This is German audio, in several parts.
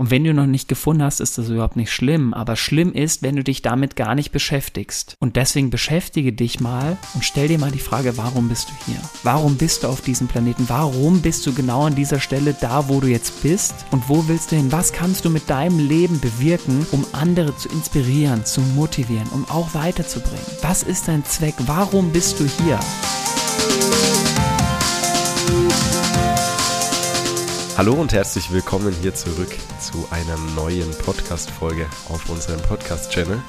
Und wenn du noch nicht gefunden hast, ist das überhaupt nicht schlimm. Aber schlimm ist, wenn du dich damit gar nicht beschäftigst. Und deswegen beschäftige dich mal und stell dir mal die Frage, warum bist du hier? Warum bist du auf diesem Planeten? Warum bist du genau an dieser Stelle da, wo du jetzt bist? Und wo willst du hin? Was kannst du mit deinem Leben bewirken, um andere zu inspirieren, zu motivieren, um auch weiterzubringen? Was ist dein Zweck? Warum bist du hier? Hallo und herzlich willkommen hier zurück zu einer neuen Podcast-Folge auf unserem Podcast-Channel.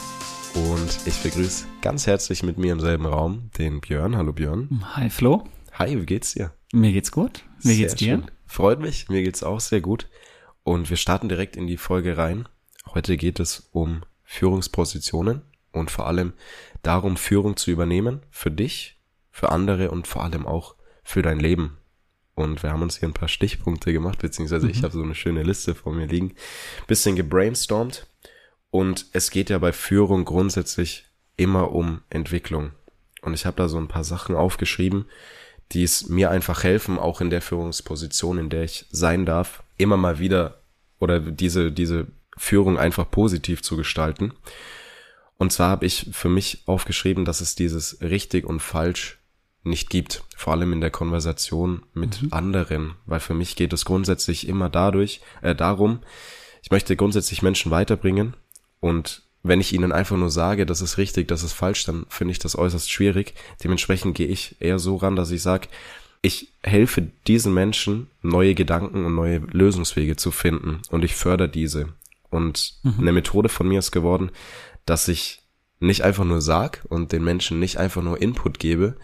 Und ich begrüße ganz herzlich mit mir im selben Raum den Björn. Hallo Björn. Hi Flo. Hi, wie geht's dir? Mir geht's gut. Wie geht's dir? Schön. Freut mich, mir geht's auch sehr gut. Und wir starten direkt in die Folge rein. Heute geht es um Führungspositionen und vor allem darum, Führung zu übernehmen für dich, für andere und vor allem auch für dein Leben. Und wir haben uns hier ein paar Stichpunkte gemacht, beziehungsweise mhm. ich habe so eine schöne Liste vor mir liegen. Bisschen gebrainstormt. Und es geht ja bei Führung grundsätzlich immer um Entwicklung. Und ich habe da so ein paar Sachen aufgeschrieben, die es mir einfach helfen, auch in der Führungsposition, in der ich sein darf, immer mal wieder oder diese, diese Führung einfach positiv zu gestalten. Und zwar habe ich für mich aufgeschrieben, dass es dieses richtig und falsch nicht gibt, vor allem in der Konversation mit mhm. anderen, weil für mich geht es grundsätzlich immer dadurch, äh, darum, ich möchte grundsätzlich Menschen weiterbringen und wenn ich ihnen einfach nur sage, das ist richtig, das ist falsch, dann finde ich das äußerst schwierig. Dementsprechend gehe ich eher so ran, dass ich sage, ich helfe diesen Menschen, neue Gedanken und neue Lösungswege zu finden und ich fördere diese. Und mhm. eine Methode von mir ist geworden, dass ich nicht einfach nur sag und den Menschen nicht einfach nur Input gebe,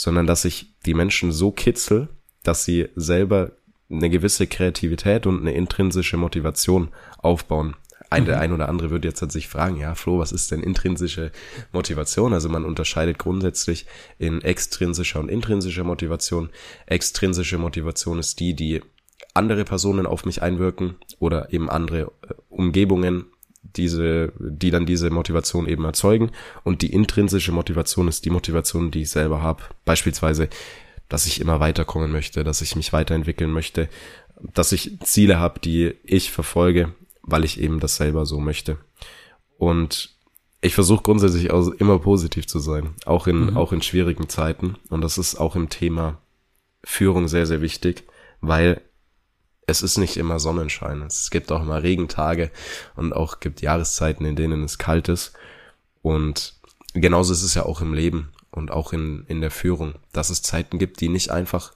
sondern dass ich die Menschen so kitzel, dass sie selber eine gewisse Kreativität und eine intrinsische Motivation aufbauen. Ein, der mhm. ein oder andere würde jetzt halt sich fragen, ja, Flo, was ist denn intrinsische Motivation? Also man unterscheidet grundsätzlich in extrinsischer und intrinsischer Motivation. Extrinsische Motivation ist die, die andere Personen auf mich einwirken oder eben andere äh, Umgebungen diese, die dann diese Motivation eben erzeugen. Und die intrinsische Motivation ist die Motivation, die ich selber habe. Beispielsweise, dass ich immer weiterkommen möchte, dass ich mich weiterentwickeln möchte, dass ich Ziele habe, die ich verfolge, weil ich eben das selber so möchte. Und ich versuche grundsätzlich auch immer positiv zu sein, auch in, mhm. auch in schwierigen Zeiten. Und das ist auch im Thema Führung sehr, sehr wichtig, weil es ist nicht immer Sonnenschein. Es gibt auch mal Regentage und auch gibt Jahreszeiten, in denen es kalt ist. Und genauso ist es ja auch im Leben und auch in, in der Führung, dass es Zeiten gibt, die nicht einfach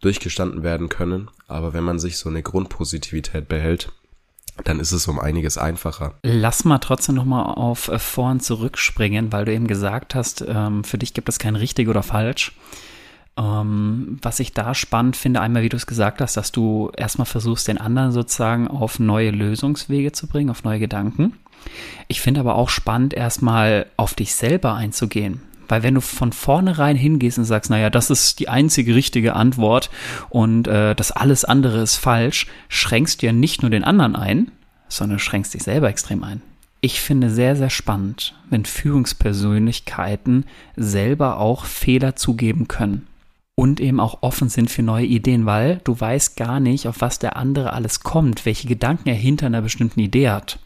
durchgestanden werden können. Aber wenn man sich so eine Grundpositivität behält, dann ist es um einiges einfacher. Lass mal trotzdem nochmal auf äh, vorn zurückspringen, weil du eben gesagt hast, ähm, für dich gibt es kein richtig oder falsch. Ähm, was ich da spannend finde, einmal, wie du es gesagt hast, dass du erstmal versuchst, den anderen sozusagen auf neue Lösungswege zu bringen, auf neue Gedanken. Ich finde aber auch spannend, erstmal auf dich selber einzugehen. Weil wenn du von vornherein hingehst und sagst, naja, das ist die einzige richtige Antwort und äh, das alles andere ist falsch, schränkst du ja nicht nur den anderen ein, sondern schränkst dich selber extrem ein. Ich finde sehr, sehr spannend, wenn Führungspersönlichkeiten selber auch Fehler zugeben können und eben auch offen sind für neue Ideen, weil du weißt gar nicht, auf was der andere alles kommt, welche Gedanken er hinter einer bestimmten Idee hat.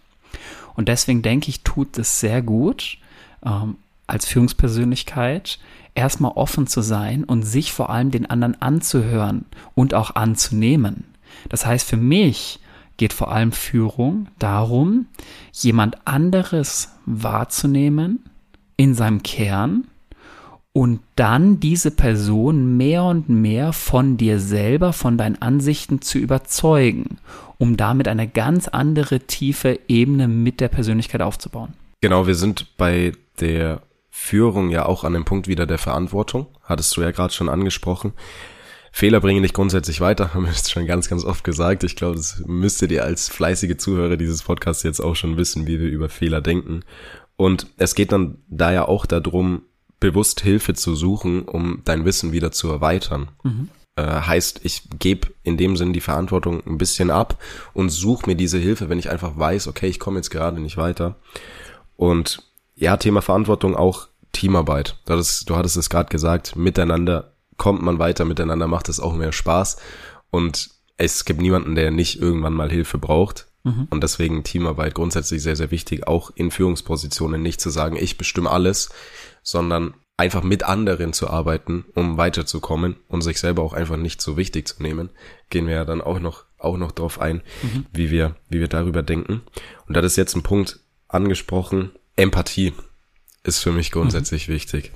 Und deswegen denke ich, tut es sehr gut, ähm, als Führungspersönlichkeit erstmal offen zu sein und sich vor allem den anderen anzuhören und auch anzunehmen. Das heißt, für mich geht vor allem Führung darum, jemand anderes wahrzunehmen in seinem Kern und dann diese Person mehr und mehr von dir selber, von deinen Ansichten zu überzeugen, um damit eine ganz andere tiefe Ebene mit der Persönlichkeit aufzubauen. Genau, wir sind bei der Führung ja auch an dem Punkt wieder der Verantwortung, hattest du ja gerade schon angesprochen. Fehler bringen dich grundsätzlich weiter, haben wir jetzt schon ganz, ganz oft gesagt. Ich glaube, das müsstet ihr als fleißige Zuhörer dieses Podcasts jetzt auch schon wissen, wie wir über Fehler denken. Und es geht dann da ja auch darum, bewusst Hilfe zu suchen, um dein Wissen wieder zu erweitern. Mhm. Äh, heißt, ich gebe in dem Sinn die Verantwortung ein bisschen ab und suche mir diese Hilfe, wenn ich einfach weiß, okay, ich komme jetzt gerade nicht weiter. Und ja, Thema Verantwortung auch Teamarbeit. Du hattest, du hattest es gerade gesagt, miteinander kommt man weiter, miteinander macht es auch mehr Spaß. Und es gibt niemanden, der nicht irgendwann mal Hilfe braucht. Mhm. Und deswegen Teamarbeit grundsätzlich sehr, sehr wichtig, auch in Führungspositionen nicht zu sagen, ich bestimme alles, sondern einfach mit anderen zu arbeiten, um weiterzukommen und sich selber auch einfach nicht so wichtig zu nehmen. Gehen wir ja dann auch noch, auch noch drauf ein, mhm. wie wir, wie wir darüber denken. Und da ist jetzt ein Punkt angesprochen. Empathie ist für mich grundsätzlich mhm. wichtig.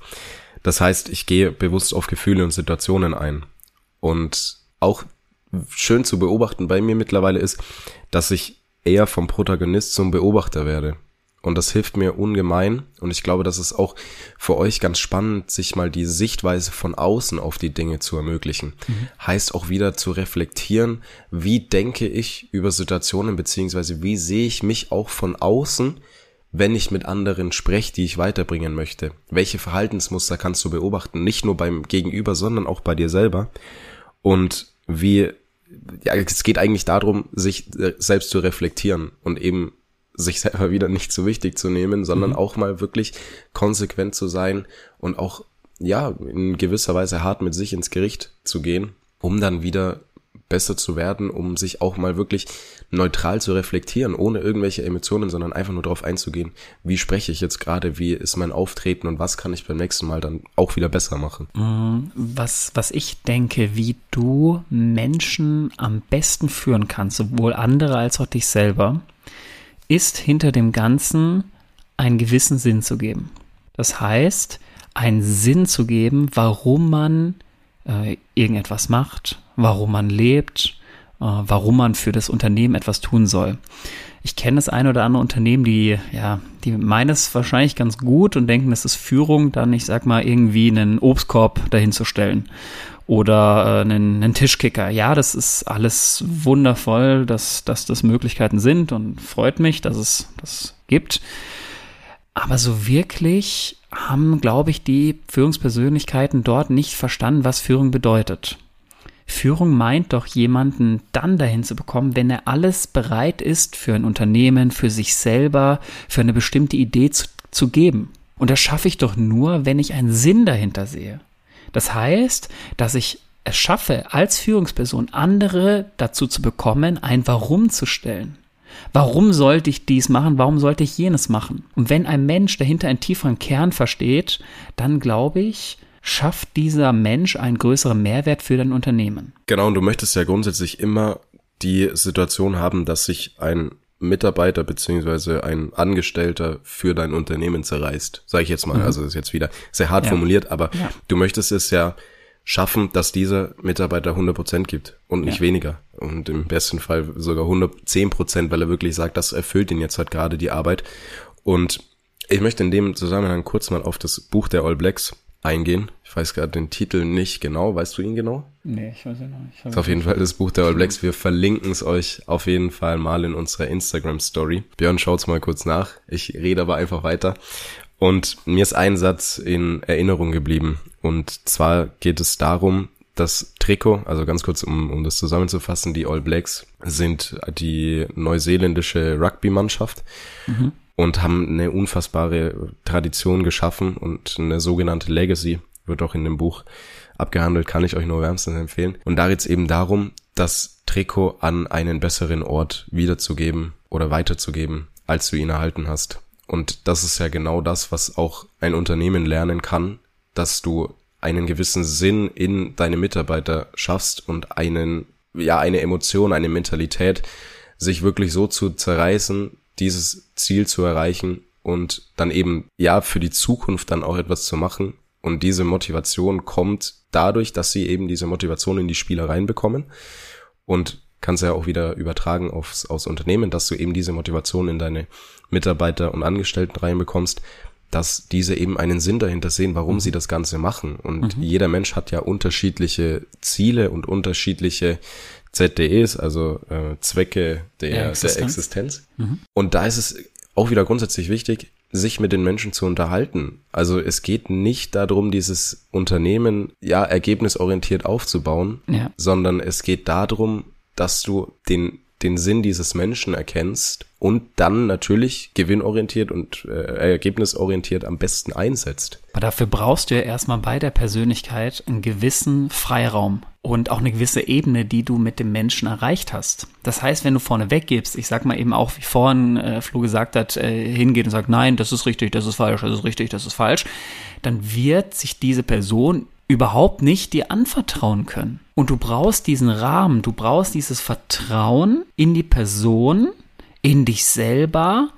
Das heißt, ich gehe bewusst auf Gefühle und Situationen ein. Und auch schön zu beobachten bei mir mittlerweile ist, dass ich eher vom Protagonist zum Beobachter werde. Und das hilft mir ungemein. Und ich glaube, das ist auch für euch ganz spannend, sich mal die Sichtweise von außen auf die Dinge zu ermöglichen. Mhm. Heißt auch wieder zu reflektieren, wie denke ich über Situationen, beziehungsweise wie sehe ich mich auch von außen, wenn ich mit anderen spreche, die ich weiterbringen möchte. Welche Verhaltensmuster kannst du beobachten? Nicht nur beim Gegenüber, sondern auch bei dir selber. Und wie, ja, es geht eigentlich darum, sich äh, selbst zu reflektieren und eben sich selber wieder nicht so wichtig zu nehmen, sondern mhm. auch mal wirklich konsequent zu sein und auch, ja, in gewisser Weise hart mit sich ins Gericht zu gehen, um dann wieder besser zu werden, um sich auch mal wirklich neutral zu reflektieren, ohne irgendwelche Emotionen, sondern einfach nur darauf einzugehen, wie spreche ich jetzt gerade, wie ist mein Auftreten und was kann ich beim nächsten Mal dann auch wieder besser machen. Mhm. Was, was ich denke, wie du Menschen am besten führen kannst, sowohl andere als auch dich selber, ist hinter dem Ganzen einen gewissen Sinn zu geben. Das heißt, einen Sinn zu geben, warum man äh, irgendetwas macht, warum man lebt, warum man für das Unternehmen etwas tun soll. Ich kenne das eine oder andere Unternehmen, die, ja, die meinen es wahrscheinlich ganz gut und denken, es ist Führung, dann, ich sag mal, irgendwie einen Obstkorb dahin zu stellen oder äh, einen, einen Tischkicker. Ja, das ist alles wundervoll, dass, dass das Möglichkeiten sind und freut mich, dass es das gibt. Aber so wirklich haben, glaube ich, die Führungspersönlichkeiten dort nicht verstanden, was Führung bedeutet. Führung meint doch jemanden dann dahin zu bekommen, wenn er alles bereit ist für ein Unternehmen, für sich selber, für eine bestimmte Idee zu, zu geben. Und das schaffe ich doch nur, wenn ich einen Sinn dahinter sehe. Das heißt, dass ich es schaffe, als Führungsperson andere dazu zu bekommen, ein Warum zu stellen. Warum sollte ich dies machen? Warum sollte ich jenes machen? Und wenn ein Mensch dahinter einen tieferen Kern versteht, dann glaube ich, schafft dieser Mensch einen größeren Mehrwert für dein Unternehmen. Genau, und du möchtest ja grundsätzlich immer die Situation haben, dass sich ein Mitarbeiter beziehungsweise ein Angestellter für dein Unternehmen zerreißt, sage ich jetzt mal. Mhm. Also das ist jetzt wieder sehr hart ja. formuliert, aber ja. du möchtest es ja schaffen, dass dieser Mitarbeiter 100% gibt und nicht ja. weniger. Und im besten Fall sogar 110 Prozent, weil er wirklich sagt, das erfüllt ihn jetzt halt gerade die Arbeit. Und ich möchte in dem Zusammenhang kurz mal auf das Buch der All Blacks eingehen. Ich weiß gerade den Titel nicht genau. Weißt du ihn genau? Nee, ich weiß ihn nicht. Das ist auf jeden Fall das Buch der All Blacks. Wir verlinken es euch auf jeden Fall mal in unserer Instagram-Story. Björn, schaut's mal kurz nach. Ich rede aber einfach weiter. Und mir ist ein Satz in Erinnerung geblieben. Und zwar geht es darum, das Trikot, also ganz kurz, um, um das zusammenzufassen, die All Blacks sind die neuseeländische Rugby-Mannschaft. Mhm und haben eine unfassbare Tradition geschaffen und eine sogenannte Legacy wird auch in dem Buch abgehandelt, kann ich euch nur wärmstens empfehlen. Und da geht's eben darum, das Trikot an einen besseren Ort wiederzugeben oder weiterzugeben, als du ihn erhalten hast. Und das ist ja genau das, was auch ein Unternehmen lernen kann, dass du einen gewissen Sinn in deine Mitarbeiter schaffst und einen, ja, eine Emotion, eine Mentalität, sich wirklich so zu zerreißen, dieses Ziel zu erreichen und dann eben, ja, für die Zukunft dann auch etwas zu machen. Und diese Motivation kommt dadurch, dass sie eben diese Motivation in die Spieler reinbekommen und kannst ja auch wieder übertragen aufs, aufs Unternehmen, dass du eben diese Motivation in deine Mitarbeiter und Angestellten reinbekommst, dass diese eben einen Sinn dahinter sehen, warum mhm. sie das Ganze machen. Und mhm. jeder Mensch hat ja unterschiedliche Ziele und unterschiedliche ZDEs, also äh, Zwecke der, ja, Existenz. der Existenz. Mhm. Und da ist es auch wieder grundsätzlich wichtig, sich mit den Menschen zu unterhalten. Also es geht nicht darum, dieses Unternehmen ja ergebnisorientiert aufzubauen, ja. sondern es geht darum, dass du den den Sinn dieses Menschen erkennst und dann natürlich gewinnorientiert und äh, ergebnisorientiert am besten einsetzt. Aber dafür brauchst du ja erstmal bei der Persönlichkeit einen gewissen Freiraum und auch eine gewisse Ebene, die du mit dem Menschen erreicht hast. Das heißt, wenn du vorne weggibst, ich sag mal eben auch, wie vorhin äh, Flo gesagt hat, äh, hingeht und sagt, nein, das ist richtig, das ist falsch, das ist richtig, das ist falsch, dann wird sich diese Person überhaupt nicht dir anvertrauen können. Und du brauchst diesen Rahmen, du brauchst dieses Vertrauen in die Person, in dich selber,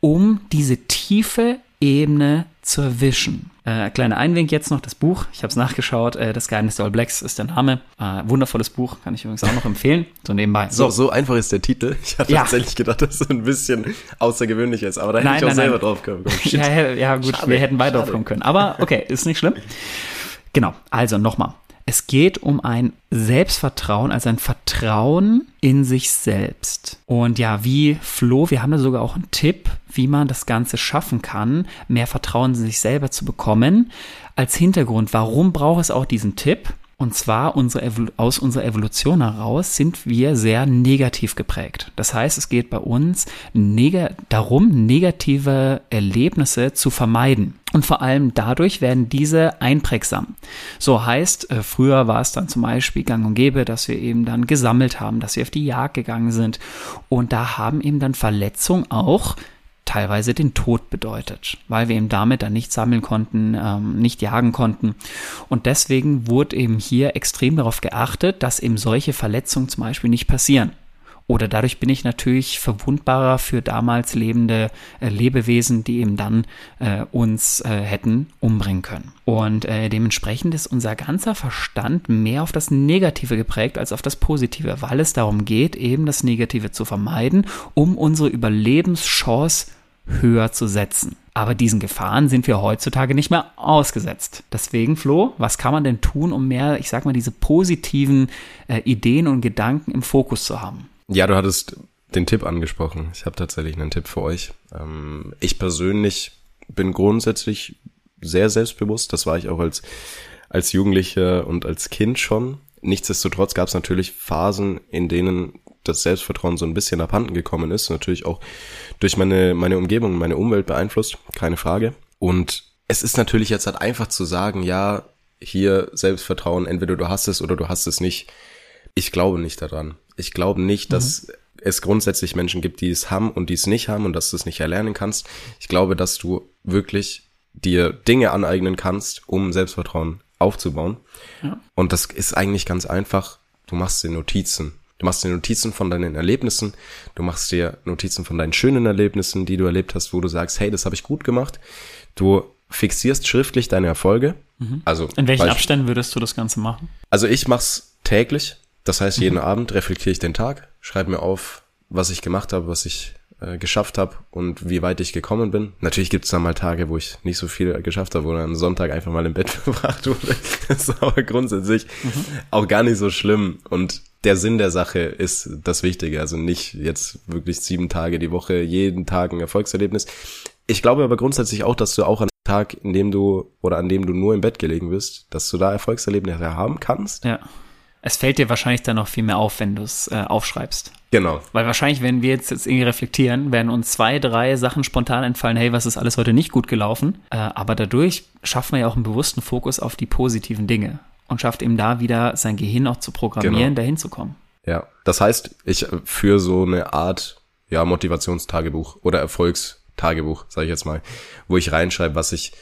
um diese tiefe Ebene zu erwischen. Äh, kleiner Einwink jetzt noch, das Buch, ich habe es nachgeschaut, äh, Das Geheimnis der All Blacks ist der Name. Äh, wundervolles Buch, kann ich übrigens auch noch empfehlen, so nebenbei. So, so einfach ist der Titel. Ich hatte ja. tatsächlich gedacht, dass es ein bisschen außergewöhnlich ist, aber da hätte nein, ich auch nein, selber nein. drauf kommen können. Ja, ja, gut, Schade. wir hätten beide drauf kommen können. Aber okay, ist nicht schlimm. Genau, also nochmal. Es geht um ein Selbstvertrauen, also ein Vertrauen in sich selbst. Und ja, wie Flo, wir haben da sogar auch einen Tipp, wie man das Ganze schaffen kann, mehr Vertrauen in sich selber zu bekommen. Als Hintergrund, warum braucht es auch diesen Tipp? Und zwar unsere aus unserer Evolution heraus sind wir sehr negativ geprägt. Das heißt, es geht bei uns neg darum, negative Erlebnisse zu vermeiden. Und vor allem dadurch werden diese einprägsam. So heißt, äh, früher war es dann zum Beispiel gang und gäbe, dass wir eben dann gesammelt haben, dass wir auf die Jagd gegangen sind. Und da haben eben dann Verletzungen auch teilweise den Tod bedeutet, weil wir eben damit dann nicht sammeln konnten, ähm, nicht jagen konnten. Und deswegen wurde eben hier extrem darauf geachtet, dass eben solche Verletzungen zum Beispiel nicht passieren. Oder dadurch bin ich natürlich verwundbarer für damals lebende äh, Lebewesen, die eben dann äh, uns äh, hätten umbringen können. Und äh, dementsprechend ist unser ganzer Verstand mehr auf das Negative geprägt als auf das Positive, weil es darum geht, eben das Negative zu vermeiden, um unsere Überlebenschance höher zu setzen. Aber diesen Gefahren sind wir heutzutage nicht mehr ausgesetzt. Deswegen, Flo, was kann man denn tun, um mehr, ich sag mal, diese positiven äh, Ideen und Gedanken im Fokus zu haben? Ja, du hattest den Tipp angesprochen. Ich habe tatsächlich einen Tipp für euch. Ähm, ich persönlich bin grundsätzlich sehr selbstbewusst. Das war ich auch als, als Jugendlicher und als Kind schon. Nichtsdestotrotz gab es natürlich Phasen, in denen das Selbstvertrauen so ein bisschen abhanden gekommen ist. Natürlich auch durch meine, meine Umgebung, meine Umwelt beeinflusst, keine Frage. Und es ist natürlich jetzt halt einfach zu sagen, ja, hier Selbstvertrauen, entweder du hast es oder du hast es nicht. Ich glaube nicht daran. Ich glaube nicht, dass mhm. es grundsätzlich Menschen gibt, die es haben und die es nicht haben und dass du es nicht erlernen kannst. Ich glaube, dass du wirklich dir Dinge aneignen kannst, um Selbstvertrauen aufzubauen. Ja. Und das ist eigentlich ganz einfach. Du machst dir Notizen. Du machst dir Notizen von deinen Erlebnissen, du machst dir Notizen von deinen schönen Erlebnissen, die du erlebt hast, wo du sagst, hey, das habe ich gut gemacht. Du fixierst schriftlich deine Erfolge. Mhm. Also in welchen Abständen würdest du das Ganze machen? Also ich mach's täglich. Das heißt, jeden mhm. Abend reflektiere ich den Tag, schreibe mir auf, was ich gemacht habe, was ich äh, geschafft habe und wie weit ich gekommen bin. Natürlich gibt es dann mal Tage, wo ich nicht so viel geschafft habe, wo dann am Sonntag einfach mal im Bett verbracht wurde. Das ist aber grundsätzlich mhm. auch gar nicht so schlimm. Und der Sinn der Sache ist das Wichtige. Also nicht jetzt wirklich sieben Tage die Woche, jeden Tag ein Erfolgserlebnis. Ich glaube aber grundsätzlich auch, dass du auch an dem Tag, in dem du oder an dem du nur im Bett gelegen bist, dass du da Erfolgserlebnisse haben kannst. Ja. Es fällt dir wahrscheinlich dann noch viel mehr auf, wenn du es äh, aufschreibst. Genau. Weil wahrscheinlich, wenn wir jetzt, jetzt irgendwie reflektieren, werden uns zwei, drei Sachen spontan entfallen, hey, was ist alles heute nicht gut gelaufen? Äh, aber dadurch schaffen wir ja auch einen bewussten Fokus auf die positiven Dinge und schafft eben da wieder sein Gehirn auch zu programmieren, genau. dahin zu kommen. Ja, das heißt, ich für so eine Art ja Motivationstagebuch oder Erfolgstagebuch, sage ich jetzt mal, wo ich reinschreibe, was ich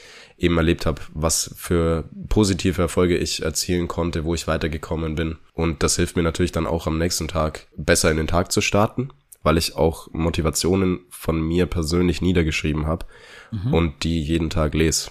eben erlebt habe, was für positive Erfolge ich erzielen konnte, wo ich weitergekommen bin. Und das hilft mir natürlich dann auch am nächsten Tag besser in den Tag zu starten, weil ich auch Motivationen von mir persönlich niedergeschrieben habe mhm. und die jeden Tag lese.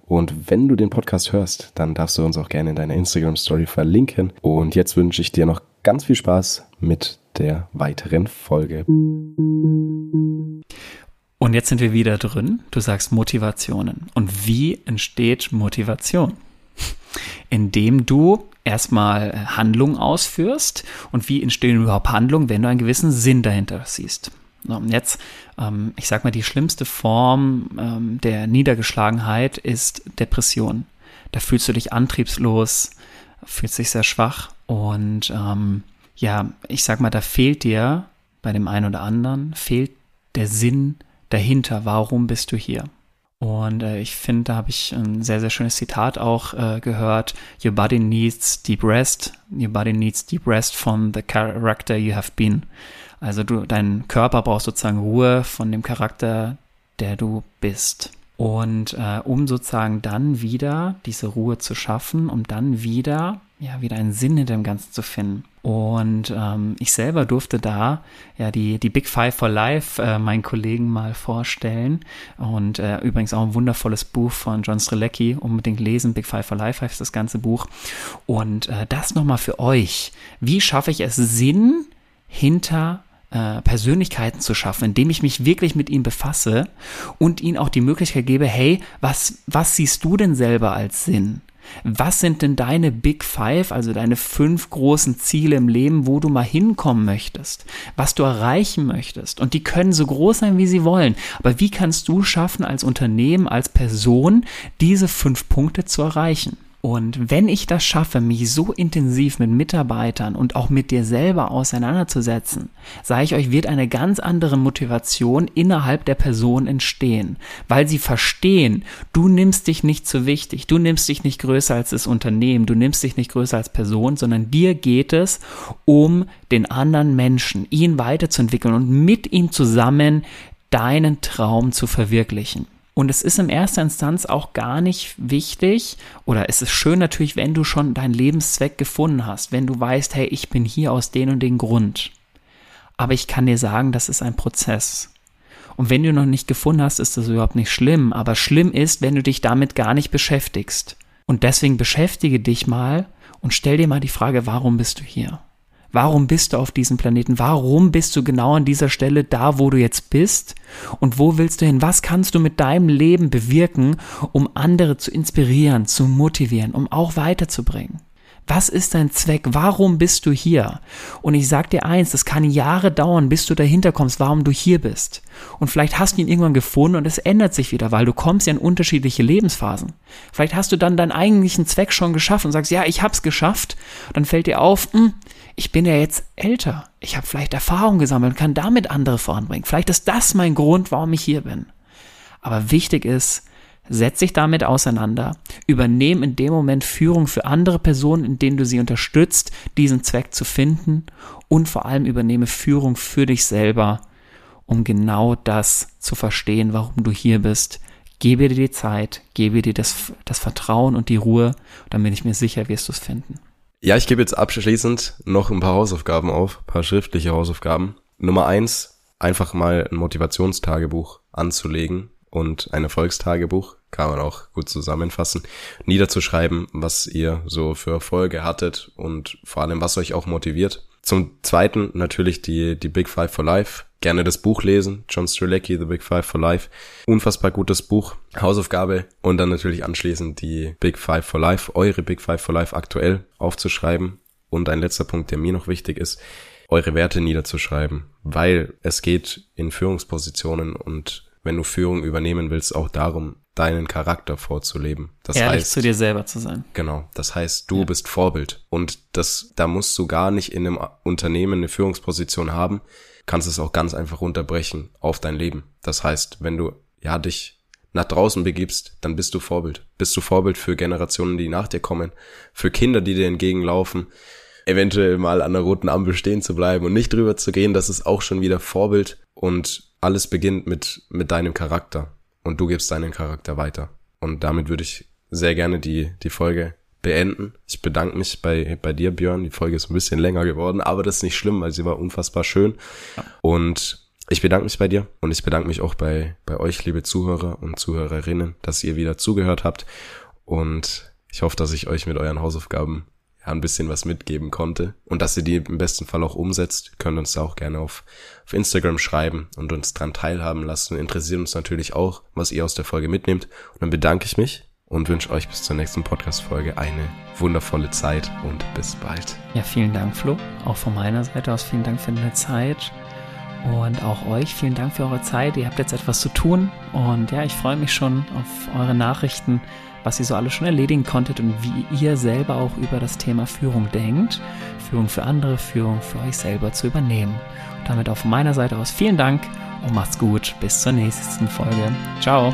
Und wenn du den Podcast hörst, dann darfst du uns auch gerne in deiner Instagram Story verlinken. Und jetzt wünsche ich dir noch ganz viel Spaß mit der weiteren Folge. Und jetzt sind wir wieder drin. Du sagst Motivationen. Und wie entsteht Motivation? Indem du erstmal Handlungen ausführst. Und wie entstehen überhaupt Handlungen, wenn du einen gewissen Sinn dahinter siehst? Und jetzt, ähm, ich sag mal, die schlimmste Form ähm, der Niedergeschlagenheit ist Depression. Da fühlst du dich antriebslos, fühlst dich sehr schwach und ähm, ja, ich sag mal, da fehlt dir bei dem einen oder anderen, fehlt der Sinn dahinter, warum bist du hier? Und äh, ich finde, da habe ich ein sehr, sehr schönes Zitat auch äh, gehört. Your body needs deep rest. Your body needs deep rest from the character you have been. Also du, dein Körper braucht sozusagen Ruhe von dem Charakter, der du bist. Und äh, um sozusagen dann wieder diese Ruhe zu schaffen, um dann wieder, ja, wieder einen Sinn in dem Ganzen zu finden. Und ähm, ich selber durfte da ja die, die Big Five for Life äh, meinen Kollegen mal vorstellen. Und äh, übrigens auch ein wundervolles Buch von John Strelecki, unbedingt lesen. Big Five for Life heißt das ganze Buch. Und äh, das nochmal für euch. Wie schaffe ich es, Sinn hinter äh, Persönlichkeiten zu schaffen, indem ich mich wirklich mit ihm befasse und ihnen auch die Möglichkeit gebe, hey, was, was siehst du denn selber als Sinn? Was sind denn deine Big Five, also deine fünf großen Ziele im Leben, wo du mal hinkommen möchtest, was du erreichen möchtest? Und die können so groß sein, wie sie wollen. Aber wie kannst du schaffen, als Unternehmen, als Person, diese fünf Punkte zu erreichen? Und wenn ich das schaffe, mich so intensiv mit Mitarbeitern und auch mit dir selber auseinanderzusetzen, sage ich euch, wird eine ganz andere Motivation innerhalb der Person entstehen, weil sie verstehen, du nimmst dich nicht zu wichtig, du nimmst dich nicht größer als das Unternehmen, du nimmst dich nicht größer als Person, sondern dir geht es um den anderen Menschen, ihn weiterzuentwickeln und mit ihm zusammen deinen Traum zu verwirklichen. Und es ist in erster Instanz auch gar nicht wichtig oder es ist schön natürlich, wenn du schon deinen Lebenszweck gefunden hast, wenn du weißt, hey, ich bin hier aus den und den Grund. Aber ich kann dir sagen, das ist ein Prozess. Und wenn du noch nicht gefunden hast, ist das überhaupt nicht schlimm. Aber schlimm ist, wenn du dich damit gar nicht beschäftigst. Und deswegen beschäftige dich mal und stell dir mal die Frage, warum bist du hier? Warum bist du auf diesem Planeten? Warum bist du genau an dieser Stelle da, wo du jetzt bist? Und wo willst du hin? Was kannst du mit deinem Leben bewirken, um andere zu inspirieren, zu motivieren, um auch weiterzubringen? Was ist dein Zweck? Warum bist du hier? Und ich sag dir eins, das kann Jahre dauern, bis du dahinter kommst, warum du hier bist. Und vielleicht hast du ihn irgendwann gefunden und es ändert sich wieder, weil du kommst ja in unterschiedliche Lebensphasen. Vielleicht hast du dann deinen eigentlichen Zweck schon geschafft und sagst, ja, ich hab's geschafft. Dann fällt dir auf, hm, ich bin ja jetzt älter. Ich habe vielleicht Erfahrung gesammelt und kann damit andere voranbringen. Vielleicht ist das mein Grund, warum ich hier bin. Aber wichtig ist, setz dich damit auseinander, übernehm in dem Moment Führung für andere Personen, in denen du sie unterstützt, diesen Zweck zu finden und vor allem übernehme Führung für dich selber, um genau das zu verstehen, warum du hier bist. Gebe dir die Zeit, gebe dir das, das Vertrauen und die Ruhe, dann bin ich mir sicher, wirst du es finden. Ja, ich gebe jetzt abschließend noch ein paar Hausaufgaben auf, ein paar schriftliche Hausaufgaben. Nummer eins, einfach mal ein Motivationstagebuch anzulegen und ein Erfolgstagebuch, kann man auch gut zusammenfassen, niederzuschreiben, was ihr so für Erfolge hattet und vor allem, was euch auch motiviert. Zum zweiten natürlich die, die Big Five for Life. Gerne das Buch lesen. John Strelecki, The Big Five for Life. Unfassbar gutes Buch. Hausaufgabe. Und dann natürlich anschließend die Big Five for Life, eure Big Five for Life aktuell aufzuschreiben. Und ein letzter Punkt, der mir noch wichtig ist, eure Werte niederzuschreiben. Weil es geht in Führungspositionen und wenn du Führung übernehmen willst, auch darum, deinen Charakter vorzuleben. Das Ehrlich heißt, zu dir selber zu sein. Genau. Das heißt, du ja. bist Vorbild. Und das, da musst du gar nicht in einem Unternehmen eine Führungsposition haben, kannst es auch ganz einfach runterbrechen auf dein Leben. Das heißt, wenn du, ja, dich nach draußen begibst, dann bist du Vorbild. Bist du Vorbild für Generationen, die nach dir kommen, für Kinder, die dir entgegenlaufen, eventuell mal an der roten Ampel stehen zu bleiben und nicht drüber zu gehen, das ist auch schon wieder Vorbild und alles beginnt mit, mit deinem Charakter und du gibst deinen Charakter weiter. Und damit würde ich sehr gerne die, die Folge beenden. Ich bedanke mich bei, bei dir, Björn. Die Folge ist ein bisschen länger geworden, aber das ist nicht schlimm, weil sie war unfassbar schön. Und ich bedanke mich bei dir und ich bedanke mich auch bei, bei euch, liebe Zuhörer und Zuhörerinnen, dass ihr wieder zugehört habt. Und ich hoffe, dass ich euch mit euren Hausaufgaben ja, ein bisschen was mitgeben konnte und dass ihr die im besten Fall auch umsetzt. Könnt uns da auch gerne auf, auf Instagram schreiben und uns dran teilhaben lassen. Interessiert uns natürlich auch, was ihr aus der Folge mitnehmt. Und dann bedanke ich mich und wünsche euch bis zur nächsten Podcast-Folge eine wundervolle Zeit und bis bald. Ja, vielen Dank, Flo. Auch von meiner Seite aus vielen Dank für deine Zeit. Und auch euch vielen Dank für eure Zeit. Ihr habt jetzt etwas zu tun. Und ja, ich freue mich schon auf eure Nachrichten, was ihr so alles schon erledigen konntet und wie ihr selber auch über das Thema Führung denkt. Führung für andere, Führung für euch selber zu übernehmen. Und damit auch von meiner Seite aus vielen Dank und macht's gut. Bis zur nächsten Folge. Ciao.